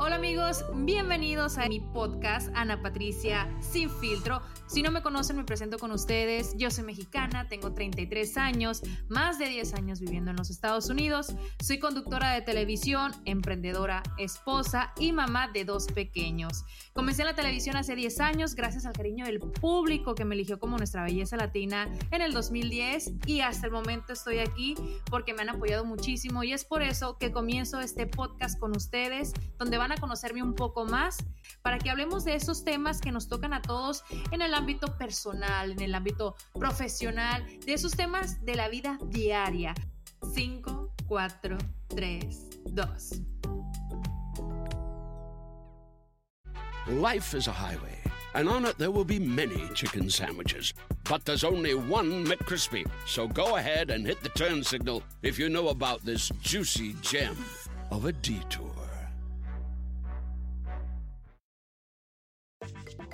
Hola amigos, bienvenidos a mi podcast Ana Patricia Sin Filtro. Si no me conocen, me presento con ustedes. Yo soy mexicana, tengo 33 años, más de 10 años viviendo en los Estados Unidos. Soy conductora de televisión, emprendedora, esposa y mamá de dos pequeños. Comencé en la televisión hace 10 años gracias al cariño del público que me eligió como nuestra belleza latina en el 2010 y hasta el momento estoy aquí porque me han apoyado muchísimo y es por eso que comienzo este podcast con ustedes donde a conocerme un poco más para que hablemos de esos temas que nos tocan a todos en el ámbito personal, en el ámbito profesional, de esos temas de la vida diaria. 5, 4, 3, 2. Life is a highway, and on it there will be many chicken sandwiches. But there's only one McCrispy. So go ahead and hit the turn signal if you know about this juicy gem of a detour.